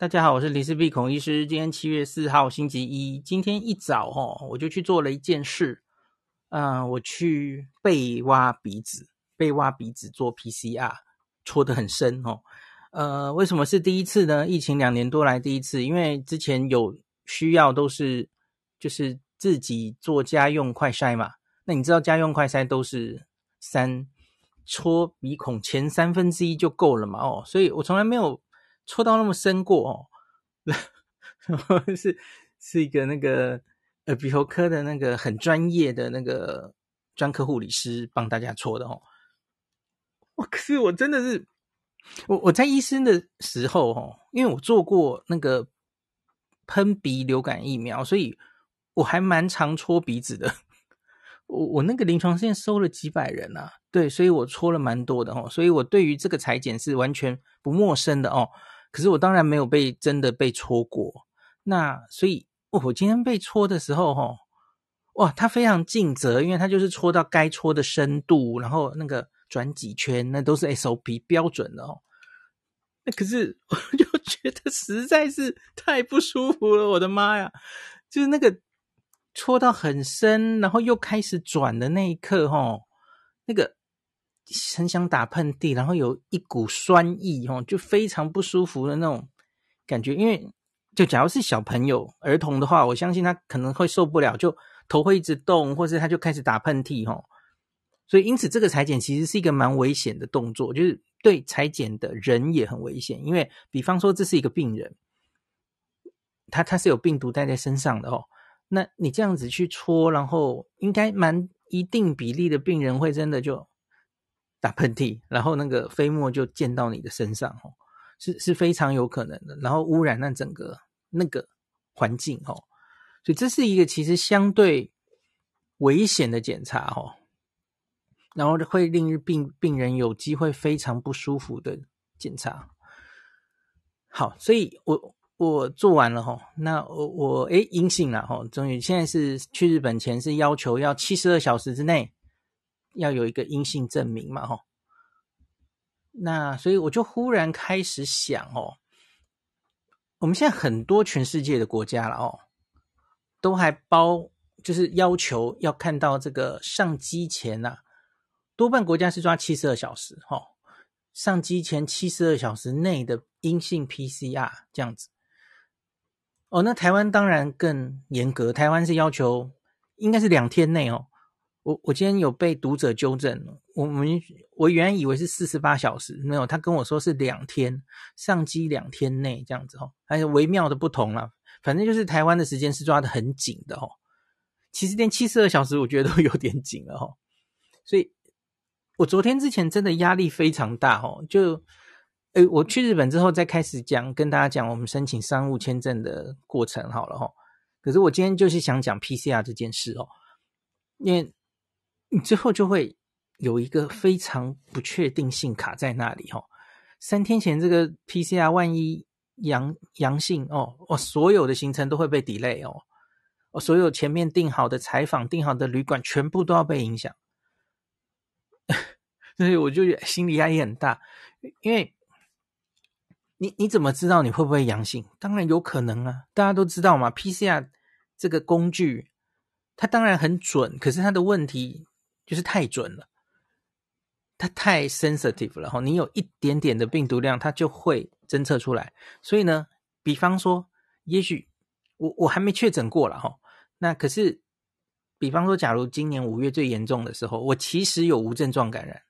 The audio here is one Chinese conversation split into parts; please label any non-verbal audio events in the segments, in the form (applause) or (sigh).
大家好，我是林氏鼻孔医师。今天七月四号，星期一。今天一早哦，我就去做了一件事。嗯、我去被挖鼻子，被挖鼻子做 PCR，戳得很深哦。呃，为什么是第一次呢？疫情两年多来第一次，因为之前有需要都是就是自己做家用快筛嘛。那你知道家用快筛都是三戳鼻孔前三分之一就够了嘛？哦，所以我从来没有戳到那么深过哦。(laughs) 然后是是一个那个耳鼻喉科的那个很专业的那个专科护理师帮大家戳的哦。我可是我真的是。我我在医生的时候，哦，因为我做过那个喷鼻流感疫苗，所以我还蛮常戳鼻子的。(laughs) 我我那个临床现在收了几百人啊，对，所以我戳了蛮多的哦，所以我对于这个裁剪是完全不陌生的哦。可是我当然没有被真的被戳过，那所以我今天被戳的时候，哦，哇，他非常尽责，因为他就是戳到该戳的深度，然后那个。转几圈，那都是 SOP 标准的哦。那可是 (laughs) 我就觉得实在是太不舒服了，我的妈呀！就是那个戳到很深，然后又开始转的那一刻，哦，那个很想打喷嚏，然后有一股酸意，哦，就非常不舒服的那种感觉。因为就假如是小朋友、儿童的话，我相信他可能会受不了，就头会一直动，或是他就开始打喷嚏，哦。所以，因此，这个裁剪其实是一个蛮危险的动作，就是对裁剪的人也很危险。因为，比方说，这是一个病人，他他是有病毒带在身上的哦。那你这样子去戳，然后应该蛮一定比例的病人会真的就打喷嚏，然后那个飞沫就溅到你的身上哦，是是非常有可能的。然后污染那整个那个环境哦，所以这是一个其实相对危险的检查哦。然后会令病病人有机会非常不舒服的检查。好，所以我我做完了哈，那我我诶阴性了哈，终于现在是去日本前是要求要七十二小时之内要有一个阴性证明嘛哈。那所以我就忽然开始想哦，我们现在很多全世界的国家了哦，都还包就是要求要看到这个上机前呐、啊。多半国家是抓七十二小时，哈，上机前七十二小时内的阴性 PCR 这样子。哦，那台湾当然更严格，台湾是要求应该是两天内哦。我我今天有被读者纠正，我们我原以为是四十八小时，没有，他跟我说是两天，上机两天内这样子哦，还有微妙的不同啦。反正就是台湾的时间是抓得很紧的哦。其实连七十二小时我觉得都有点紧了哦，所以。我昨天之前真的压力非常大哦，就，诶，我去日本之后再开始讲，跟大家讲我们申请商务签证的过程好了哦。可是我今天就是想讲 PCR 这件事哦，因为你最后就会有一个非常不确定性卡在那里哦。三天前这个 PCR 万一阳阳性哦，我所有的行程都会被 delay 哦，我所有前面订好的采访、订好的旅馆全部都要被影响。(laughs) 所以我就心理压力很大，因为你你怎么知道你会不会阳性？当然有可能啊，大家都知道嘛。PCR 这个工具，它当然很准，可是它的问题就是太准了，它太 sensitive 了哈。你有一点点的病毒量，它就会侦测出来。所以呢，比方说，也许我我还没确诊过了哈，那可是，比方说，假如今年五月最严重的时候，我其实有无症状感染。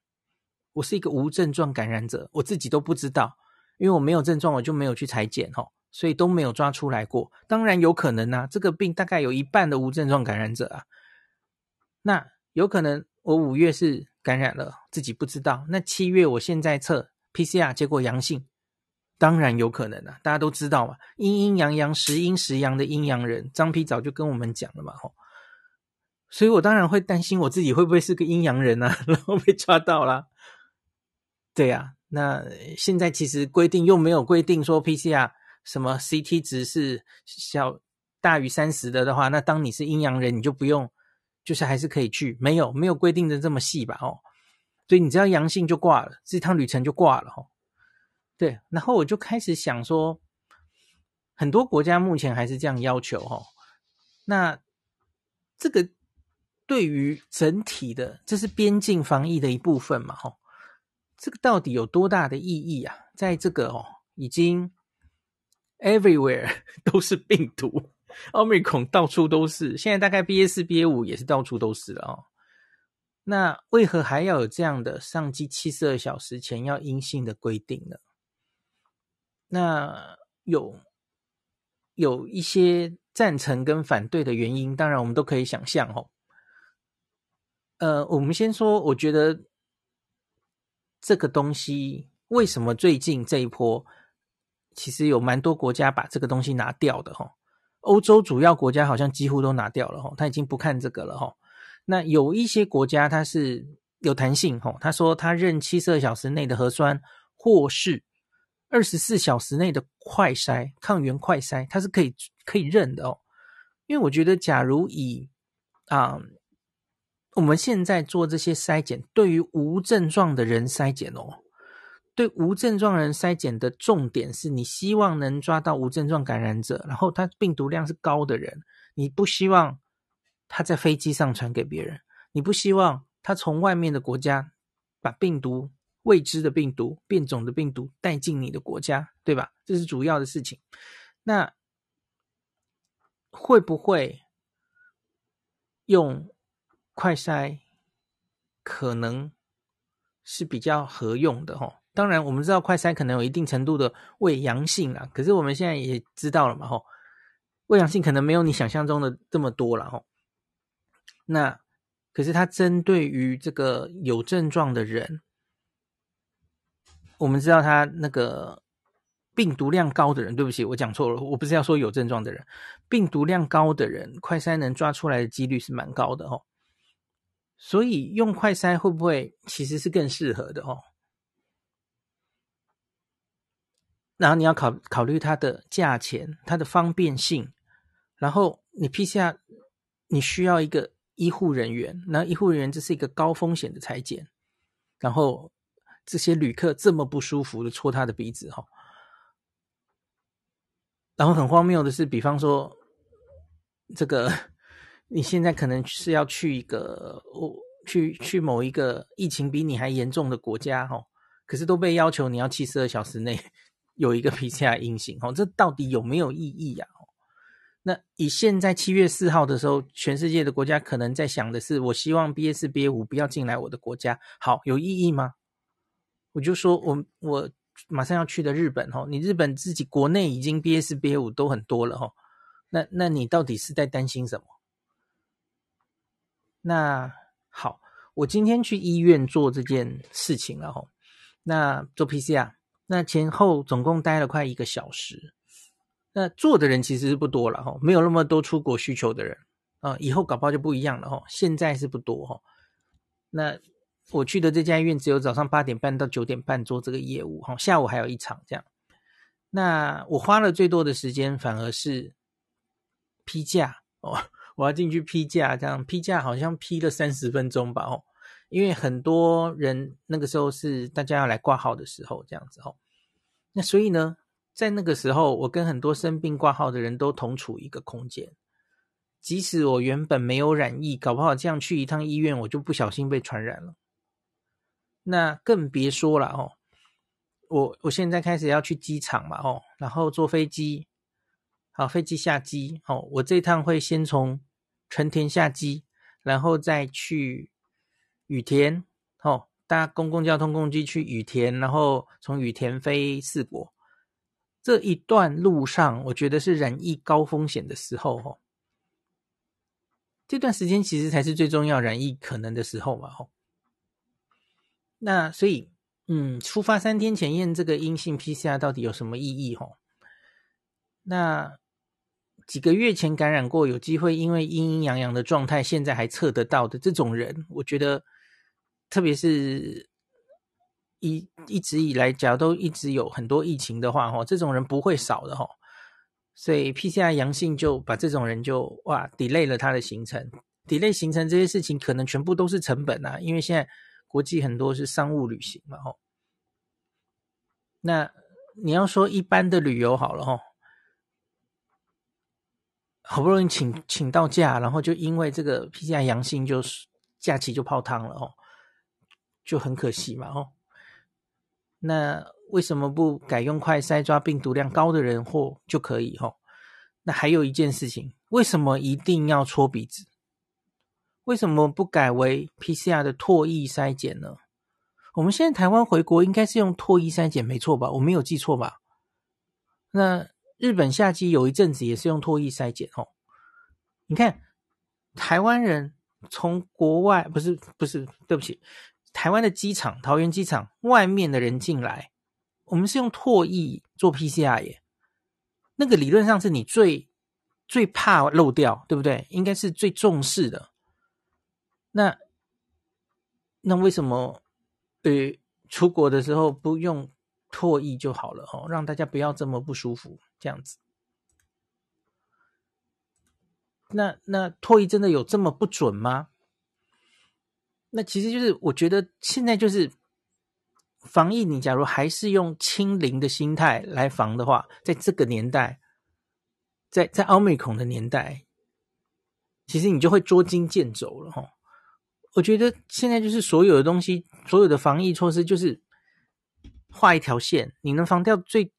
我是一个无症状感染者，我自己都不知道，因为我没有症状，我就没有去裁剪哈，所以都没有抓出来过。当然有可能啊，这个病大概有一半的无症状感染者啊，那有可能我五月是感染了，自己不知道。那七月我现在测 PCR 结果阳性，当然有可能啊，大家都知道嘛，阴阴阳阳时阴时阳的阴阳人，张皮早就跟我们讲了嘛吼，所以我当然会担心我自己会不会是个阴阳人啊，(laughs) 然后被抓到了。对呀、啊，那现在其实规定又没有规定说 PCR 什么 CT 值是小大于三十的的话，那当你是阴阳人，你就不用，就是还是可以去，没有没有规定的这么细吧？哦，所以你只要阳性就挂了，这趟旅程就挂了哦。对，然后我就开始想说，很多国家目前还是这样要求哈。那这个对于整体的，这是边境防疫的一部分嘛？哈，这个到底有多大的意义啊？在这个哦，已经 everywhere (laughs) 都是病毒 (laughs) Omicron 到处都是，现在大概 BA 四、BA 五也是到处都是了哦。那为何还要有这样的上机七十二小时前要阴性的规定呢？那有。有一些赞成跟反对的原因，当然我们都可以想象哦。呃，我们先说，我觉得这个东西为什么最近这一波，其实有蛮多国家把这个东西拿掉的哈。欧洲主要国家好像几乎都拿掉了哈，他已经不看这个了哈。那有一些国家它是有弹性哈，他说他认七十二小时内的核酸或是。二十四小时内的快筛抗原快筛，它是可以可以认的哦。因为我觉得，假如以啊、我们现在做这些筛检，对于无症状的人筛检哦，对无症状人筛检的重点是你希望能抓到无症状感染者，然后他病毒量是高的人，你不希望他在飞机上传给别人，你不希望他从外面的国家把病毒。未知的病毒、变种的病毒带进你的国家，对吧？这是主要的事情。那会不会用快筛？可能是比较合用的齁。当然，我们知道快筛可能有一定程度的伪阳性啦，可是我们现在也知道了嘛，齁，伪阳性可能没有你想象中的这么多了，齁。那可是它针对于这个有症状的人。我们知道他那个病毒量高的人，对不起，我讲错了，我不是要说有症状的人，病毒量高的人，快筛能抓出来的几率是蛮高的哦。所以用快筛会不会其实是更适合的哦？然后你要考考虑它的价钱、它的方便性，然后你 PCR 你需要一个医护人员，那医护人员这是一个高风险的裁剪，然后。这些旅客这么不舒服的戳他的鼻子哈，然后很荒谬的是，比方说这个 (laughs) 你现在可能是要去一个我去去某一个疫情比你还严重的国家哈，可是都被要求你要七十二小时内有一个 (laughs) PCR 阴性哦，这到底有没有意义呀？那以现在七月四号的时候，全世界的国家可能在想的是，我希望 BA 四 BA 五不要进来我的国家，好，有意义吗？我就说我，我马上要去的日本哦，你日本自己国内已经 BA 四 BA 五都很多了哈，那那你到底是在担心什么？那好，我今天去医院做这件事情了哈，那做 PCR，那前后总共待了快一个小时，那做的人其实是不多了哈，没有那么多出国需求的人啊，以后搞不好就不一样了哈，现在是不多哈，那。我去的这家医院只有早上八点半到九点半做这个业务，哈，下午还有一场这样。那我花了最多的时间反而是批假哦，我要进去批假，这样批假好像批了三十分钟吧，哦，因为很多人那个时候是大家要来挂号的时候，这样子哦。那所以呢，在那个时候，我跟很多生病挂号的人都同处一个空间，即使我原本没有染疫，搞不好这样去一趟医院，我就不小心被传染了。那更别说了哦，我我现在开始要去机场嘛哦，然后坐飞机，好，飞机下机哦，我这趟会先从成田下机，然后再去羽田哦，搭公共交通工具去羽田，然后从羽田飞四国，这一段路上我觉得是染疫高风险的时候哦，这段时间其实才是最重要染疫可能的时候嘛哦。那所以，嗯，出发三天前验这个阴性 PCR 到底有什么意义？吼，那几个月前感染过，有机会因为阴阴阳阳的状态，现在还测得到的这种人，我觉得，特别是一一直以来，假如都一直有很多疫情的话，哈，这种人不会少的，哈。所以 PCR 阳性就把这种人就哇 delay 了他的行程，delay 行程这些事情可能全部都是成本啊，因为现在。国际很多是商务旅行嘛，吼。那你要说一般的旅游好了，吼，好不容易请请到假，然后就因为这个 PCR 阳性，就是假期就泡汤了哦，就很可惜嘛哦。那为什么不改用快筛抓病毒量高的人或就可以哦？那还有一件事情，为什么一定要戳鼻子？为什么不改为 PCR 的唾液筛检呢？我们现在台湾回国应该是用唾液筛检，没错吧？我没有记错吧？那日本夏季有一阵子也是用唾液筛检哦。你看，台湾人从国外不是不是，对不起，台湾的机场桃园机场外面的人进来，我们是用唾液做 PCR 耶。那个理论上是你最最怕漏掉，对不对？应该是最重视的。那那为什么？呃，出国的时候不用唾液就好了哦，让大家不要这么不舒服，这样子。那那唾液真的有这么不准吗？那其实就是我觉得现在就是防疫，你假如还是用清零的心态来防的话，在这个年代，在在奥密克戎的年代，其实你就会捉襟见肘了哈。我觉得现在就是所有的东西，所有的防疫措施，就是画一条线，你能防掉最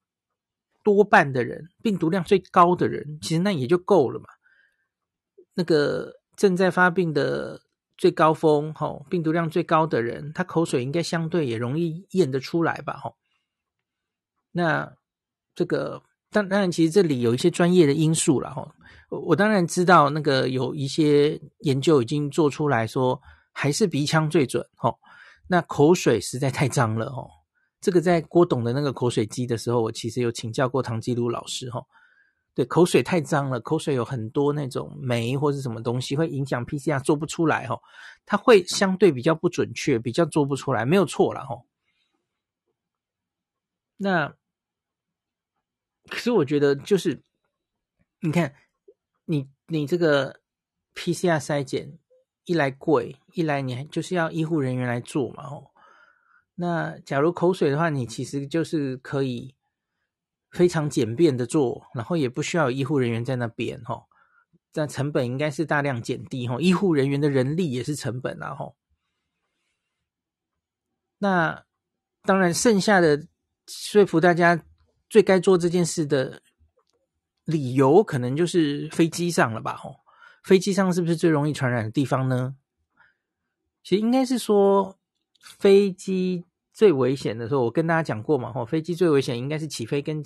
多半的人，病毒量最高的人，其实那也就够了嘛。那个正在发病的最高峰，吼，病毒量最高的人，他口水应该相对也容易验得出来吧，吼。那这个当当然，其实这里有一些专业的因素了，吼。我我当然知道，那个有一些研究已经做出来说。还是鼻腔最准哦。那口水实在太脏了哦。这个在郭董的那个口水鸡的时候，我其实有请教过唐吉鲁老师哈。对，口水太脏了，口水有很多那种酶或是什么东西，会影响 PCR 做不出来哈。它会相对比较不准确，比较做不出来，没有错啦哈。那可是我觉得就是，你看你你这个 PCR 筛检。一来贵，一来你就是要医护人员来做嘛，哦。那假如口水的话，你其实就是可以非常简便的做，然后也不需要有医护人员在那边，吼。但成本应该是大量减低，吼。医护人员的人力也是成本，然后，那当然剩下的说服大家最该做这件事的理由，可能就是飞机上了吧，吼。飞机上是不是最容易传染的地方呢？其实应该是说，飞机最危险的时候，我跟大家讲过嘛，吼，飞机最危险应该是起飞跟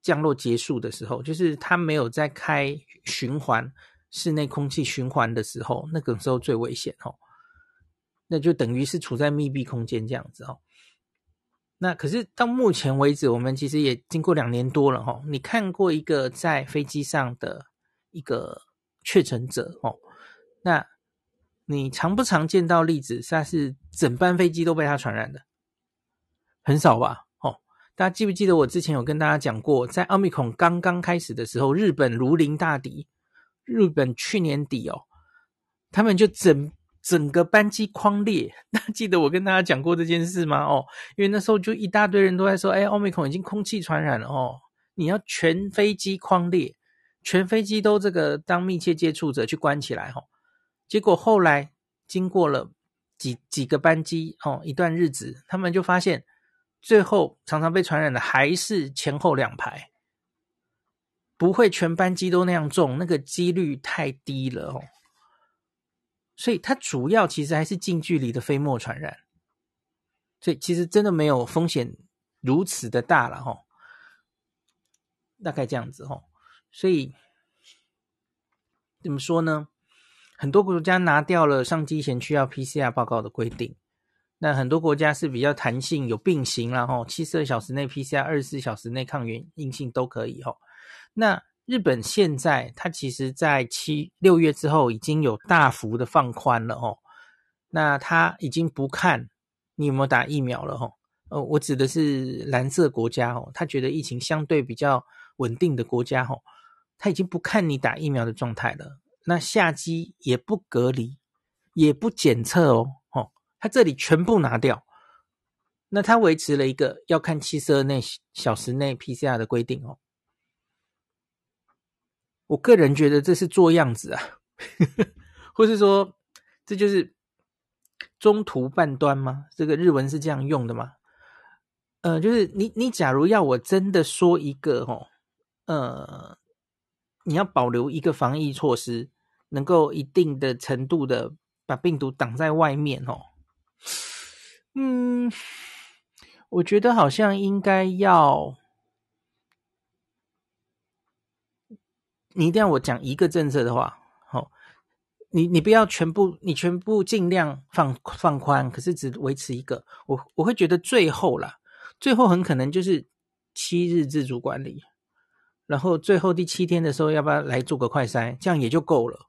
降落结束的时候，就是它没有在开循环室内空气循环的时候，那个时候最危险，哦，那就等于是处在密闭空间这样子，哦。那可是到目前为止，我们其实也经过两年多了，吼，你看过一个在飞机上的？一个确诊者哦，那你常不常见到例子，他是整班飞机都被他传染的？很少吧？哦，大家记不记得我之前有跟大家讲过，在奥密克戎刚刚开始的时候，日本如临大敌，日本去年底哦，他们就整整个班机框裂。(laughs) 大家记得我跟大家讲过这件事吗？哦，因为那时候就一大堆人都在说，哎，奥密克戎已经空气传染了哦，你要全飞机框裂。全飞机都这个当密切接触者去关起来哦，结果后来经过了几几个班机哦，一段日子，他们就发现最后常常被传染的还是前后两排，不会全班机都那样重，那个几率太低了哦。所以它主要其实还是近距离的飞沫传染，所以其实真的没有风险如此的大了吼，大概这样子吼。所以怎么说呢？很多国家拿掉了上机前需要 PCR 报告的规定，那很多国家是比较弹性，有并行啦吼，七十二小时内 PCR，二十四小时内抗原阴性都可以吼。那日本现在它其实在七六月之后已经有大幅的放宽了吼，那它已经不看你有没有打疫苗了吼。呃，我指的是蓝色国家吼，他觉得疫情相对比较稳定的国家吼。他已经不看你打疫苗的状态了，那下机也不隔离，也不检测哦，哦，他这里全部拿掉，那他维持了一个要看七十二内小时内 PCR 的规定哦。我个人觉得这是做样子啊，(laughs) 或是说这就是中途半端吗？这个日文是这样用的吗？呃，就是你你假如要我真的说一个哦，呃，你要保留一个防疫措施，能够一定的程度的把病毒挡在外面哦，嗯，我觉得好像应该要。你一定要我讲一个政策的话，好，你你不要全部，你全部尽量放放宽，可是只维持一个，我我会觉得最后啦，最后很可能就是七日自主管理，然后最后第七天的时候，要不要来做个快筛，这样也就够了，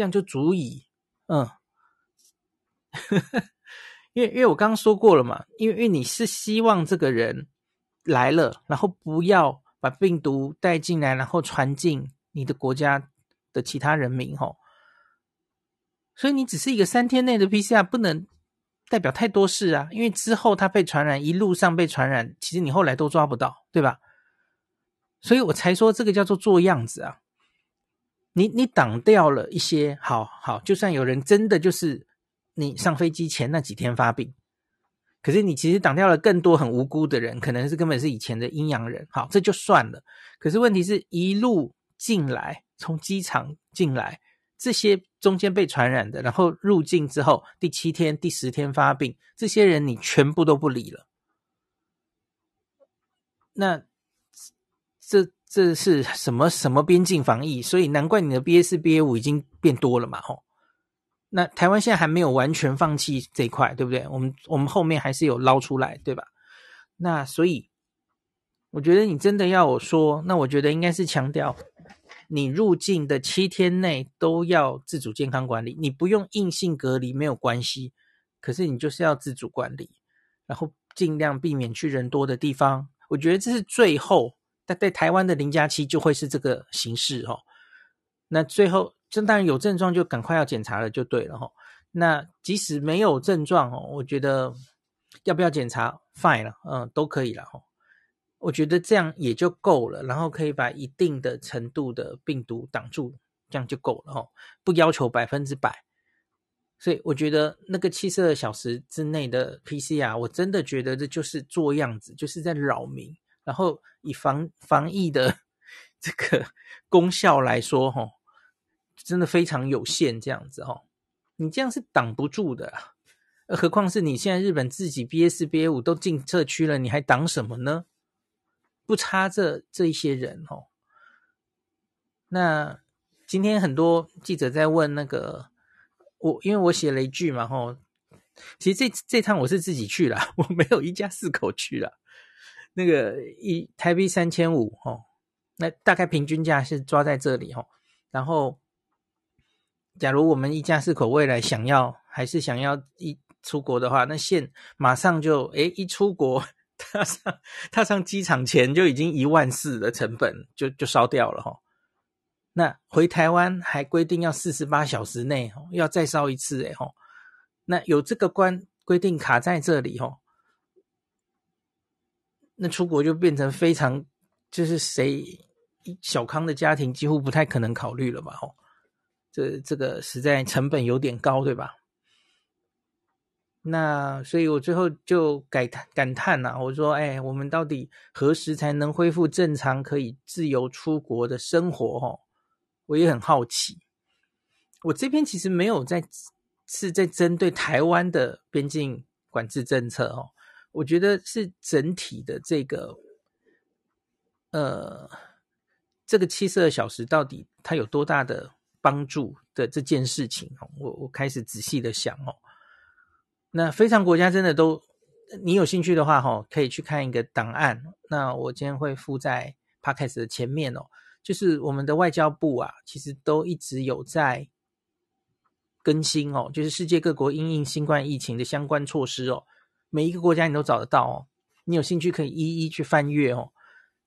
这样就足以，嗯，(laughs) 因为因为我刚刚说过了嘛，因为因为你是希望这个人来了，然后不要把病毒带进来，然后传进。你的国家的其他人民，吼，所以你只是一个三天内的 PCR，不能代表太多事啊。因为之后他被传染，一路上被传染，其实你后来都抓不到，对吧？所以我才说这个叫做做样子啊。你你挡掉了一些，好好，就算有人真的就是你上飞机前那几天发病，可是你其实挡掉了更多很无辜的人，可能是根本是以前的阴阳人，好，这就算了。可是问题是一路。进来，从机场进来，这些中间被传染的，然后入境之后第七天、第十天发病，这些人你全部都不理了。那这这是什么什么边境防疫？所以难怪你的 BA 四、BA 五已经变多了嘛，吼。那台湾现在还没有完全放弃这一块，对不对？我们我们后面还是有捞出来，对吧？那所以我觉得你真的要我说，那我觉得应该是强调。你入境的七天内都要自主健康管理，你不用硬性隔离没有关系，可是你就是要自主管理，然后尽量避免去人多的地方。我觉得这是最后，但在台湾的零加七就会是这个形式哦。那最后，这当然有症状就赶快要检查了就对了哈。那即使没有症状哦，我觉得要不要检查，fine 了，嗯，都可以了哈。我觉得这样也就够了，然后可以把一定的程度的病毒挡住，这样就够了哦，不要求百分之百。所以我觉得那个七十二小时之内的 PCR，我真的觉得这就是做样子，就是在扰民。然后以防防疫的 (laughs) 这个功效来说，哈，真的非常有限。这样子哈，你这样是挡不住的，何况是你现在日本自己 BA 四、BA 五都进社区了，你还挡什么呢？不差这这一些人哦。那今天很多记者在问那个我，因为我写了一句嘛吼，其实这这趟我是自己去了，(laughs) 我没有一家四口去了。那个一台币三千五哦，那大概平均价是抓在这里哦。然后，假如我们一家四口未来想要还是想要一出国的话，那现马上就诶一出国。踏上踏上机场前就已经一万四的成本就就烧掉了哈，那回台湾还规定要四十八小时内要再烧一次哎吼，那有这个关规定卡在这里吼，那出国就变成非常就是谁小康的家庭几乎不太可能考虑了吧吼，这这个实在成本有点高对吧？那所以，我最后就感叹感叹呐，我说，哎，我们到底何时才能恢复正常，可以自由出国的生活？哦，我也很好奇。我这边其实没有在是在针对台湾的边境管制政策哦，我觉得是整体的这个，呃，这个七十二小时到底它有多大的帮助的这件事情哦，我我开始仔细的想哦。那非常国家真的都，你有兴趣的话，哈，可以去看一个档案。那我今天会附在 Podcast 的前面哦，就是我们的外交部啊，其实都一直有在更新哦，就是世界各国因应新冠疫情的相关措施哦，每一个国家你都找得到哦。你有兴趣可以一一去翻阅哦，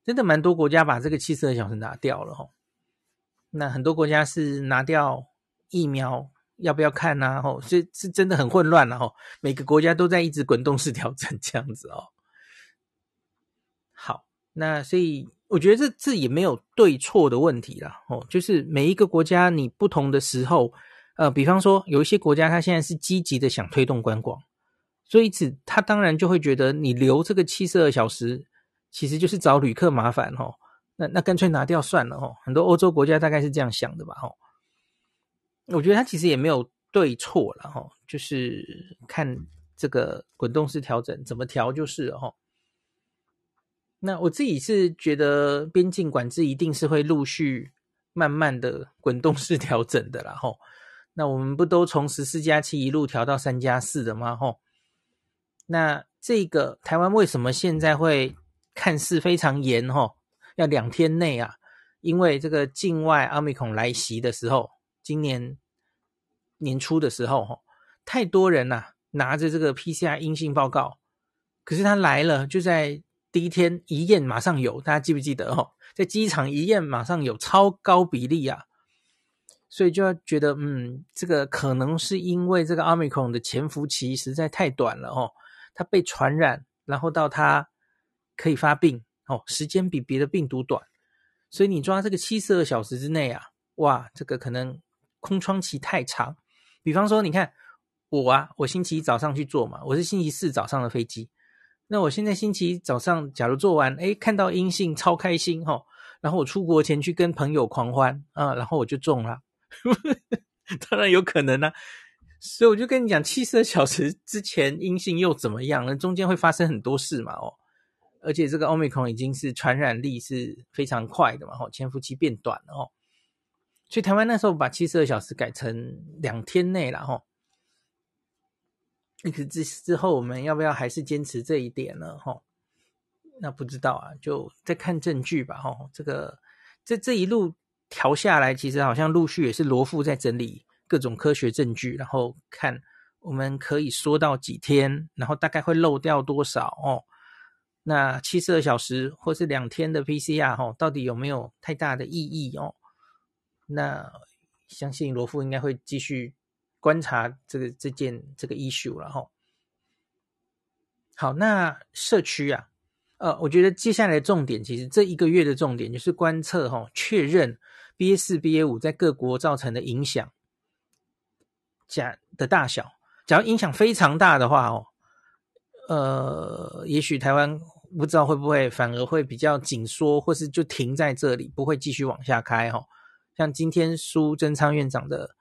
真的蛮多国家把这个七十二小时拿掉了哦。那很多国家是拿掉疫苗。要不要看呢？吼，是是真的很混乱了吼，每个国家都在一直滚动式调整这样子哦。好，那所以我觉得这这也没有对错的问题啦，哦，就是每一个国家你不同的时候，呃，比方说有一些国家它现在是积极的想推动观光，所以此他当然就会觉得你留这个七十二小时，其实就是找旅客麻烦哦，那那干脆拿掉算了哦，很多欧洲国家大概是这样想的吧，哦，我觉得他其实也没有对错了哈，就是看这个滚动式调整怎么调就是了哈。那我自己是觉得边境管制一定是会陆续慢慢的滚动式调整的啦吼。那我们不都从十四加七一路调到三加四的吗？吼。那这个台湾为什么现在会看似非常严吼？要两天内啊？因为这个境外奥密克戎来袭的时候，今年年初的时候吼，太多人呐、啊、拿着这个 PCR 阴性报告，可是他来了就在。第一天一验马上有，大家记不记得哦？在机场一验马上有超高比例啊，所以就要觉得，嗯，这个可能是因为这个奥密克戎的潜伏期实在太短了哦，它被传染，然后到它可以发病哦，时间比别的病毒短，所以你抓这个七十二小时之内啊，哇，这个可能空窗期太长。比方说，你看我啊，我星期一早上去做嘛，我是星期四早上的飞机。那我现在星期一早上，假如做完，诶，看到阴性，超开心哈、哦。然后我出国前去跟朋友狂欢啊，然后我就中了，(laughs) 当然有可能啊。所以我就跟你讲，七十二小时之前阴性又怎么样呢？中间会发生很多事嘛哦。而且这个 Omicron 已经是传染力是非常快的嘛，吼，潜伏期变短了哦。所以台湾那时候把七十二小时改成两天内了哈。那之之后，我们要不要还是坚持这一点呢？哈，那不知道啊，就再看证据吧。哈，这个这这一路调下来，其实好像陆续也是罗富在整理各种科学证据，然后看我们可以说到几天，然后大概会漏掉多少哦。那七十二小时或是两天的 PCR 哈，到底有没有太大的意义哦？那相信罗富应该会继续。观察这个这件这个 issue 了哈。好，那社区啊，呃，我觉得接下来的重点，其实这一个月的重点就是观测哈，确认 BA 四 BA 五在各国造成的影响，假的大小。假如影响非常大的话哦，呃，也许台湾不知道会不会反而会比较紧缩，或是就停在这里，不会继续往下开哈。像今天苏贞昌院长的。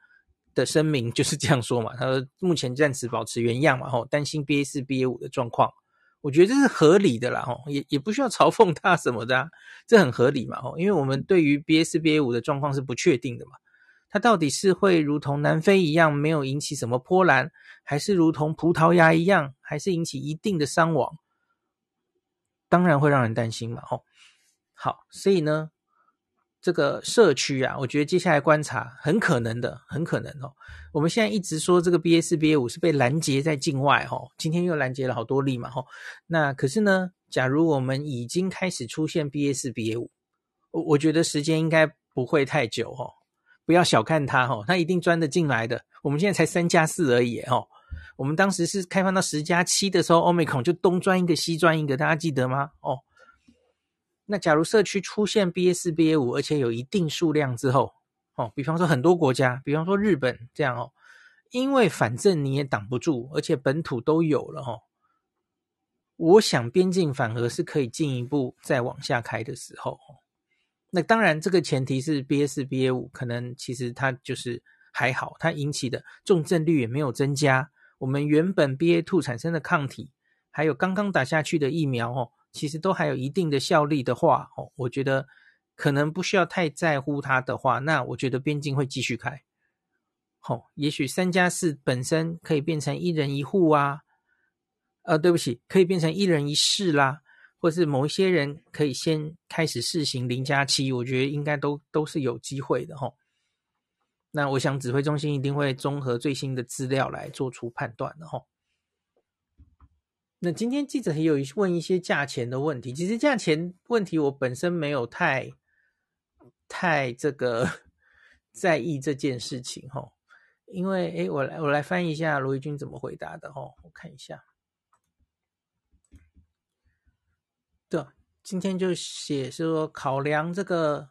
的声明就是这样说嘛，他说目前暂时保持原样嘛，吼，担心 BA 四 BA 五的状况，我觉得这是合理的啦，吼，也也不需要嘲讽他什么的，这很合理嘛，吼，因为我们对于 BA 四 BA 五的状况是不确定的嘛，它到底是会如同南非一样没有引起什么波澜，还是如同葡萄牙一样，还是引起一定的伤亡，当然会让人担心嘛，吼，好，所以呢。这个社区啊，我觉得接下来观察很可能的，很可能哦。我们现在一直说这个 BA 四、BA 五是被拦截在境外哈，今天又拦截了好多例嘛哈。那可是呢，假如我们已经开始出现 BA 四、BA 五，我我觉得时间应该不会太久哈。不要小看它哈，它一定钻得进来的。我们现在才三加四而已哈。我们当时是开放到十加七的时候，Omicron 就东钻一个西钻一个，大家记得吗？哦。那假如社区出现 BA 四、BA 五，而且有一定数量之后，哦，比方说很多国家，比方说日本这样哦，因为反正你也挡不住，而且本土都有了哦，我想边境反而是可以进一步再往下开的时候。那当然，这个前提是 BA 四、BA 五可能其实它就是还好，它引起的重症率也没有增加，我们原本 BA two 产生的抗体，还有刚刚打下去的疫苗哦。其实都还有一定的效力的话，哦，我觉得可能不需要太在乎它的话，那我觉得边境会继续开。哦，也许三加四本身可以变成一人一户啊，呃，对不起，可以变成一人一室啦，或是某一些人可以先开始试行零加七，我觉得应该都都是有机会的，哈。那我想指挥中心一定会综合最新的资料来做出判断的，哈。那今天记者也有问一些价钱的问题，其实价钱问题我本身没有太太这个 (laughs) 在意这件事情哈，因为诶我来我来翻译一下罗毅军怎么回答的哈，我看一下，对，今天就写说，考量这个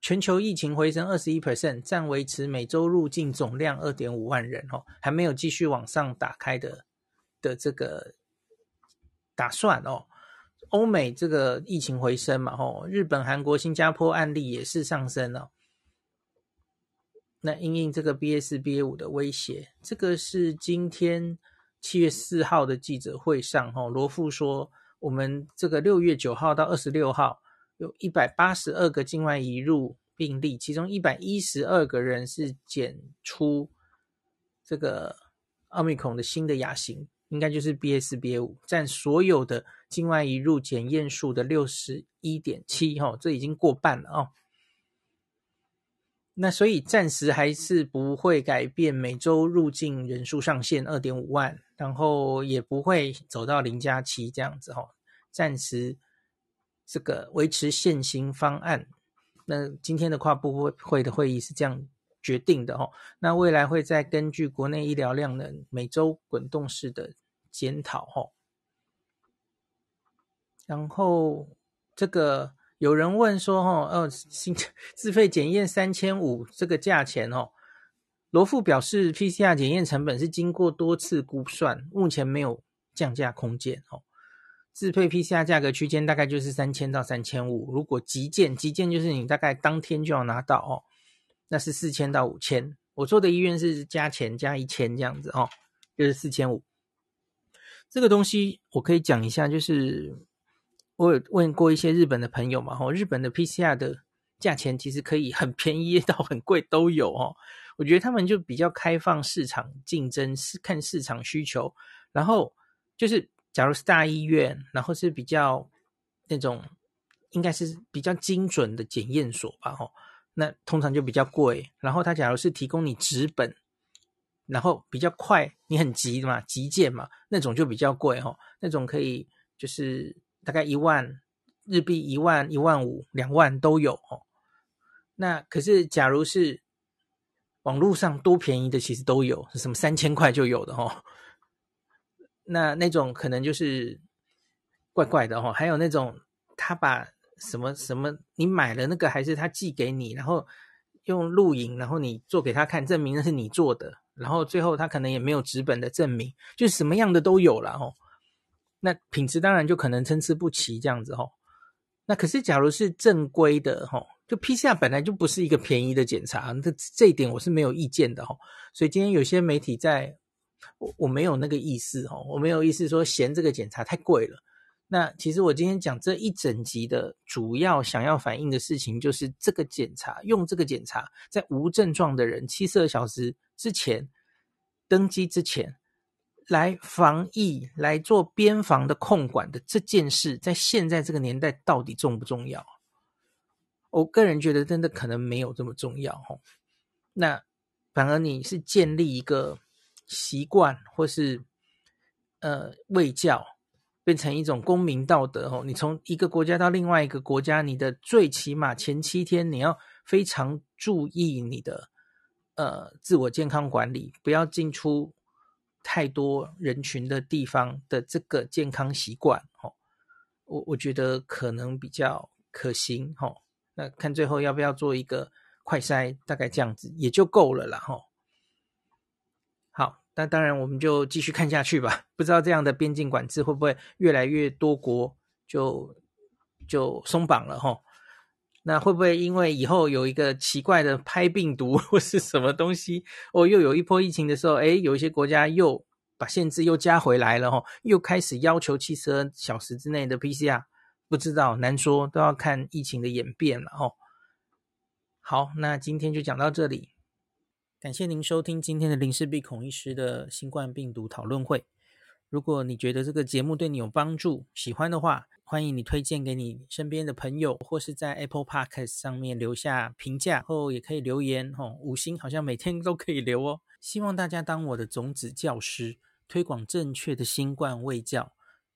全球疫情回升二十一 percent，暂维持每周入境总量二点五万人哦，还没有继续往上打开的的这个打算哦。欧美这个疫情回升嘛，吼，日本、韩国、新加坡案例也是上升了。那因应这个 BA 四、BA 五的威胁，这个是今天七月四号的记者会上，吼，罗富说，我们这个六月九号到二十六号有一百八十二个境外移入病例，其中一百一十二个人是检出这个奥密克戎的新的亚型，应该就是 BA 四、BA 五，占所有的境外移入检验数的六十一点七，哈，这已经过半了哦。那所以暂时还是不会改变每周入境人数上限二点五万，然后也不会走到零加七这样子哈。暂时这个维持现行方案。那今天的跨部会的会议是这样决定的哈。那未来会再根据国内医疗量能每周滚动式的检讨哈。然后这个。有人问说：“哦，呃，新 (laughs) 自费检验三千五这个价钱哦。”罗富表示，PCR 检验成本是经过多次估算，目前没有降价空间哦。自配 PCR 价格区间大概就是三千到三千五，如果急件，急件就是你大概当天就要拿到哦，那是四千到五千。我做的医院是加钱加一千这样子哦，就是四千五。这个东西我可以讲一下，就是。我有问过一些日本的朋友嘛，吼，日本的 PCR 的价钱其实可以很便宜到很贵都有哦。我觉得他们就比较开放市场竞争，是看市场需求。然后就是，假如是大医院，然后是比较那种应该是比较精准的检验所吧，吼，那通常就比较贵。然后他假如是提供你纸本，然后比较快，你很急的嘛，急件嘛，那种就比较贵，吼，那种可以就是。大概一万日币，一万、一万五、两万都有哦。那可是，假如是网络上多便宜的，其实都有，什么三千块就有的哦。那那种可能就是怪怪的哦。还有那种他把什么什么，你买了那个，还是他寄给你，然后用录影，然后你做给他看，证明那是你做的，然后最后他可能也没有纸本的证明，就什么样的都有了哦。那品质当然就可能参差不齐这样子吼，那可是假如是正规的吼，就 PCR 本来就不是一个便宜的检查，这这一点我是没有意见的吼。所以今天有些媒体在，我我没有那个意思吼，我没有意思说嫌这个检查太贵了。那其实我今天讲这一整集的主要想要反映的事情，就是这个检查用这个检查在无症状的人七十二小时之前登机之前。来防疫、来做边防的控管的这件事，在现在这个年代到底重不重要？我个人觉得真的可能没有这么重要吼。那反而你是建立一个习惯，或是呃卫教，变成一种公民道德吼。你从一个国家到另外一个国家，你的最起码前七天你要非常注意你的呃自我健康管理，不要进出。太多人群的地方的这个健康习惯，哦，我我觉得可能比较可行，哦，那看最后要不要做一个快筛，大概这样子也就够了啦，吼。好，那当然我们就继续看下去吧。不知道这样的边境管制会不会越来越多国就就松绑了，吼。那会不会因为以后有一个奇怪的拍病毒或是什么东西，哦，又有一波疫情的时候，诶，有一些国家又把限制又加回来了，哈，又开始要求七十二小时之内的 PCR，不知道，难说，都要看疫情的演变了，吼。好，那今天就讲到这里，感谢您收听今天的林氏璧孔医师的新冠病毒讨论会。如果你觉得这个节目对你有帮助，喜欢的话，欢迎你推荐给你身边的朋友，或是在 Apple Podcast 上面留下评价，后也可以留言，吼，五星好像每天都可以留哦。希望大家当我的种子教师，推广正确的新冠卫教，